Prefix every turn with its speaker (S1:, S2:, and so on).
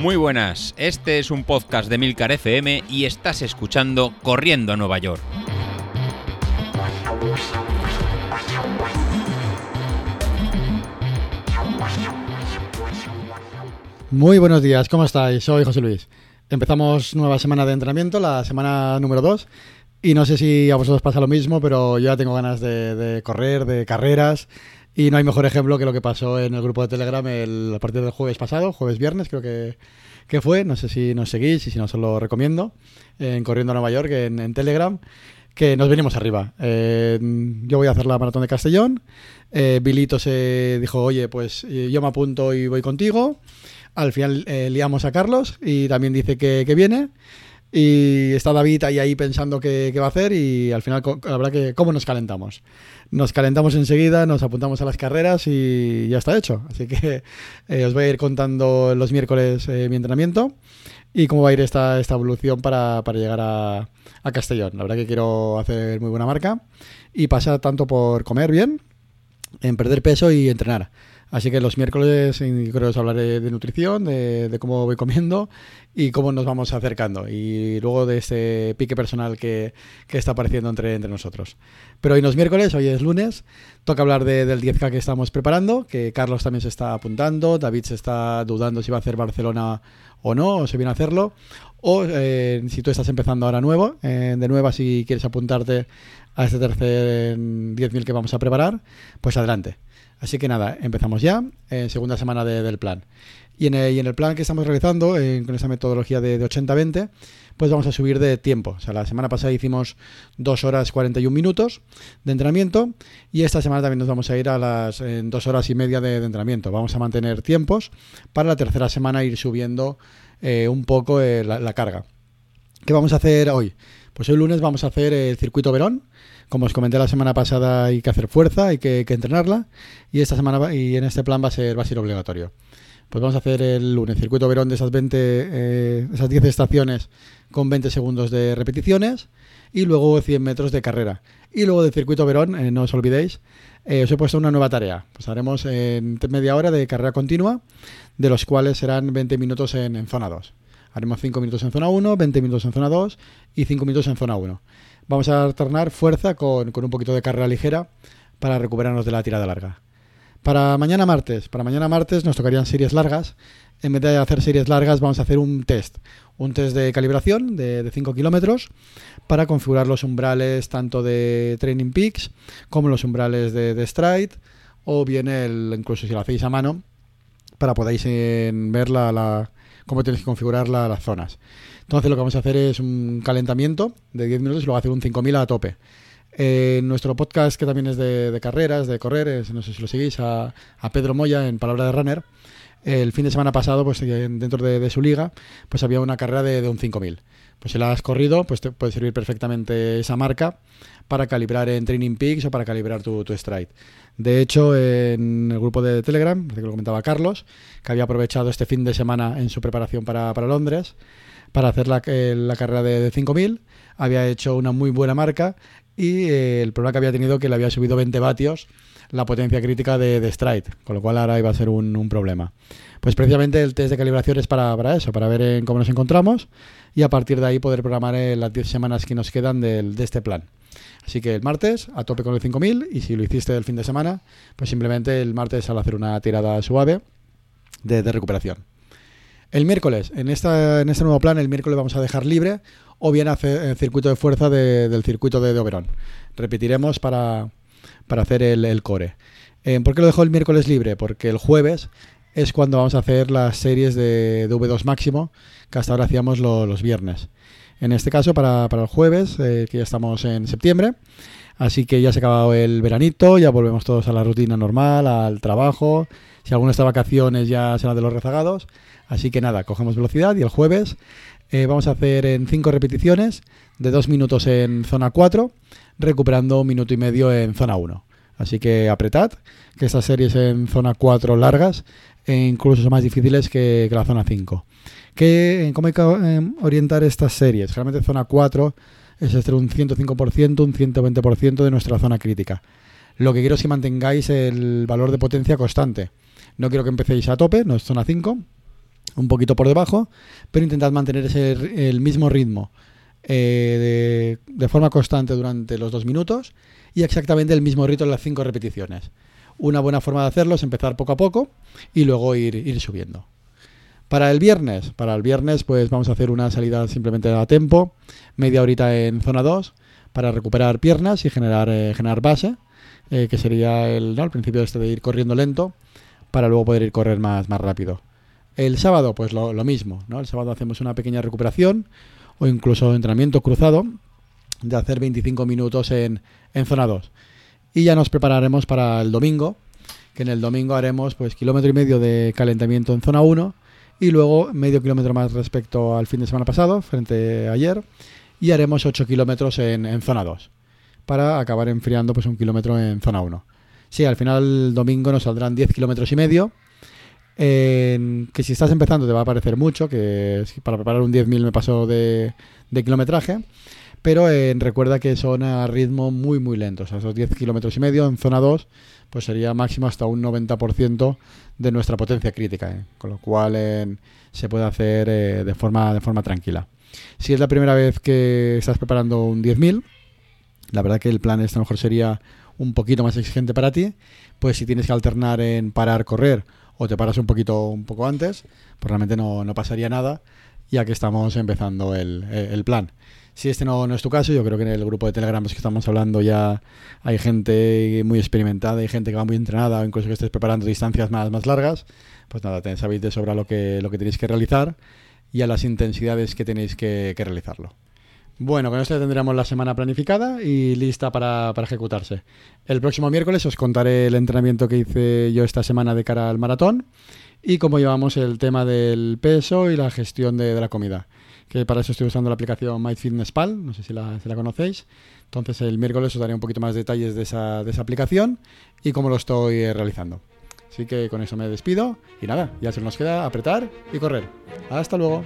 S1: Muy buenas, este es un podcast de Milcar FM y estás escuchando Corriendo a Nueva York.
S2: Muy buenos días, ¿cómo estáis? Soy José Luis. Empezamos nueva semana de entrenamiento, la semana número 2. Y no sé si a vosotros pasa lo mismo, pero yo ya tengo ganas de, de correr, de carreras. Y no hay mejor ejemplo que lo que pasó en el grupo de Telegram el, a partir del jueves pasado, jueves viernes creo que, que fue. No sé si nos seguís y si no os lo recomiendo. En Corriendo a Nueva York, en, en Telegram que nos venimos arriba. Eh, yo voy a hacer la maratón de Castellón. Eh, Bilito se dijo, oye, pues eh, yo me apunto y voy contigo. Al final eh, liamos a Carlos y también dice que, que viene. Y está David ahí, ahí pensando qué, qué va a hacer y al final, la verdad que, ¿cómo nos calentamos? Nos calentamos enseguida, nos apuntamos a las carreras y ya está hecho. Así que eh, os voy a ir contando los miércoles eh, mi entrenamiento y cómo va a ir esta, esta evolución para, para llegar a, a Castellón. La verdad que quiero hacer muy buena marca y pasar tanto por comer bien, en perder peso y entrenar. Así que los miércoles eh, creo que os hablaré de nutrición, de, cómo voy comiendo y cómo nos vamos acercando. Y luego de este pique personal que, está apareciendo entre, nosotros. Pero hoy no es miércoles, hoy es lunes. Toca hablar de- del 10K que estamos preparando, que Carlos también se está apuntando, David se está dudando si va a hacer Barcelona o no, o se viene a hacerlo. O eh, si tú estás empezando ahora nuevo, eh, de nueva si quieres apuntarte a este tercer 10.000 que vamos a preparar, pues adelante. Así que nada, empezamos ya, eh, segunda semana de- del plan. Y en, el, plan que estamos realizando, eh, con esa metodología de, de 80-20, pues vamos a subir de tiempo. O sea, la semana pasada hicimos 2 horas 41 minutos de entrenamiento y esta semana también nos vamos a ir a las 2 horas y media de, entrenamiento. Vamos a mantener tiempos para la tercera semana ir subiendo eh, un poco eh, la carga. ¿Qué vamos a hacer hoy? Pues hoy lunes vamos a hacer el circuito Verón. Como os comenté la semana pasada, hay que hacer fuerza, hay que, entrenarla. Y esta semana y en este plan va a ser, va a ser obligatorio. Pues vamos a hacer el lunes circuito Verón de esas 20, eh, esas 10 estaciones con 20 segundos de repeticiones y luego 100 metros de carrera. Y luego del circuito Verón, eh, no os olvidéis, eh, os he puesto una nueva tarea. Pues haremos en media hora de carrera continua, de los cuales serán 20 minutos en, en zona 2. Haremos 5 minutos en zona 1, 20 minutos en zona 2 y 5 minutos en zona 1. Vamos a alternar fuerza con, con un poquito de carrera ligera para recuperarnos de la tirada larga. Para mañana martes, para mañana martes nos tocarían series largas. En vez de hacer series largas, vamos a hacer un test. Un test de calibración de, de 5 kilómetros para configurar los umbrales tanto de Training Peaks como los umbrales de, de Stride o bien el, incluso si lo hacéis a mano para podáis eh, ver la- cómo tenéis que configurar la- las zonas. Entonces lo que vamos a hacer es un calentamiento de 10 minutos y luego hacer un 5000 a tope. Eh, nuestro podcast, que también es de, carreras, de correr, es- no sé si lo seguís, a, a Pedro Moya en Palabra de Runner. El fin de semana pasado, pues eh, dentro de, su liga, pues había una carrera de, de un 5000. Pues si la has corrido, pues te puede servir perfectamente esa marca para calibrar en Training Peaks o para calibrar tu, stride. De hecho, en el grupo de Telegram, que lo comentaba Carlos, que había aprovechado este fin de semana en su preparación para, para Londres para hacer la, eh, la carrera de, de 5000. Había hecho una muy buena marca y eh, el problema que había tenido que le había subido 20 vatios la potencia crítica de, de Stride, con lo cual ahora iba a ser un, un problema. Pues precisamente el test de calibración es para, para eso, para ver en cómo nos encontramos y a partir de ahí poder programar en las 10 semanas que nos quedan del- de este plan. Así que el martes a tope con el 5000 y si lo hiciste el fin de semana, pues simplemente el martes al hacer una tirada suave de, de recuperación. El miércoles, en, esta, en este nuevo plan, el miércoles vamos a dejar libre o bien hacer el circuito de fuerza de- del circuito de, Oberón. Repetiremos para, para hacer el, el core. Eh, ¿Por qué lo dejo el miércoles libre? Porque el jueves es cuando vamos a hacer las series de, de V2 máximo que hasta ahora hacíamos lo- los viernes. En este caso, para, para el jueves, eh, que ya estamos en septiembre, así que ya se ha acabado el veranito, ya volvemos todos a la rutina normal, al trabajo. Si alguno está de vacaciones, ya será de los rezagados. Así que nada, cogemos velocidad y el jueves eh, vamos a hacer en 5 repeticiones de 2 minutos en zona 4, recuperando un minuto y medio en zona 1. Así que apretad, que estas series en zona 4 largas e incluso son más difíciles que, que la zona 5. ¿Qué, ¿Cómo hay que eh, orientar estas series? Generalmente zona 4 es entre un 105%, un 120% de nuestra zona crítica. Lo que quiero es que mantengáis el valor de potencia constante. No quiero que empecéis a tope, no es zona 5, un poquito por debajo, pero intentad mantener ese, el mismo ritmo eh, de, forma constante durante los dos minutos y exactamente el mismo ritmo en las cinco repeticiones. Una buena forma de hacerlo es empezar poco a poco y luego ir, subiendo. Para el viernes, para el viernes pues vamos a hacer una salida simplemente a tempo, media horita en zona 2 para recuperar piernas y generar, eh, base, eh, que sería el, ¿no? principio este de ir corriendo lento para luego poder ir correr más, más rápido. El sábado, pues lo, mismo, ¿no? El sábado hacemos una pequeña recuperación o incluso entrenamiento cruzado de hacer 25 minutos en, en zona 2. Y ya nos prepararemos para el domingo, que en el domingo haremos pues kilómetro y medio de calentamiento en zona 1 y luego medio kilómetro más respecto al fin de semana pasado, frente a ayer, y haremos 8 kilómetros en, en, zona 2, para acabar enfriando pues un kilómetro en zona 1. Sí, al final el domingo nos saldrán 10 kilómetros y medio, que si estás empezando te va a parecer mucho, que para preparar un 10.000 me pasó de, kilometraje, pero eh, recuerda que son a ritmo muy muy lento, o esos 10 kilómetros y medio en zona 2 pues sería máximo hasta un 90% de nuestra potencia crítica, ¿eh? con lo cual eh, se puede hacer de, forma, de forma tranquila. Si es la primera vez que estás preparando un 10.000, la verdad que el plan este a lo mejor sería un poquito más exigente para ti, pues si tienes que alternar en parar, correr o te paras un poquito un poco antes, pues realmente no, no pasaría nada, ya que estamos empezando el, el plan. Si este no, no, es tu caso, yo creo que en el grupo de Telegram que estamos hablando ya hay gente muy experimentada, hay gente que va muy entrenada, o incluso que estés preparando distancias más, más largas. Pues nada, sabéis de sobra lo que, lo que tenéis que realizar y a las intensidades que tenéis que, que realizarlo. Bueno, con esto ya tendremos la semana planificada y lista para, para, ejecutarse. El próximo miércoles os contaré el entrenamiento que hice yo esta semana de cara al maratón y cómo llevamos el tema del peso y la gestión de, de la comida que para eso estoy usando la aplicación MyFitnessPal, no sé si la, si conocéis. Entonces el miércoles os daré un poquito más detalles de esa, de esa aplicación y cómo lo estoy realizando. Así que con eso me despido y nada, ya se nos queda apretar y correr. Hasta luego.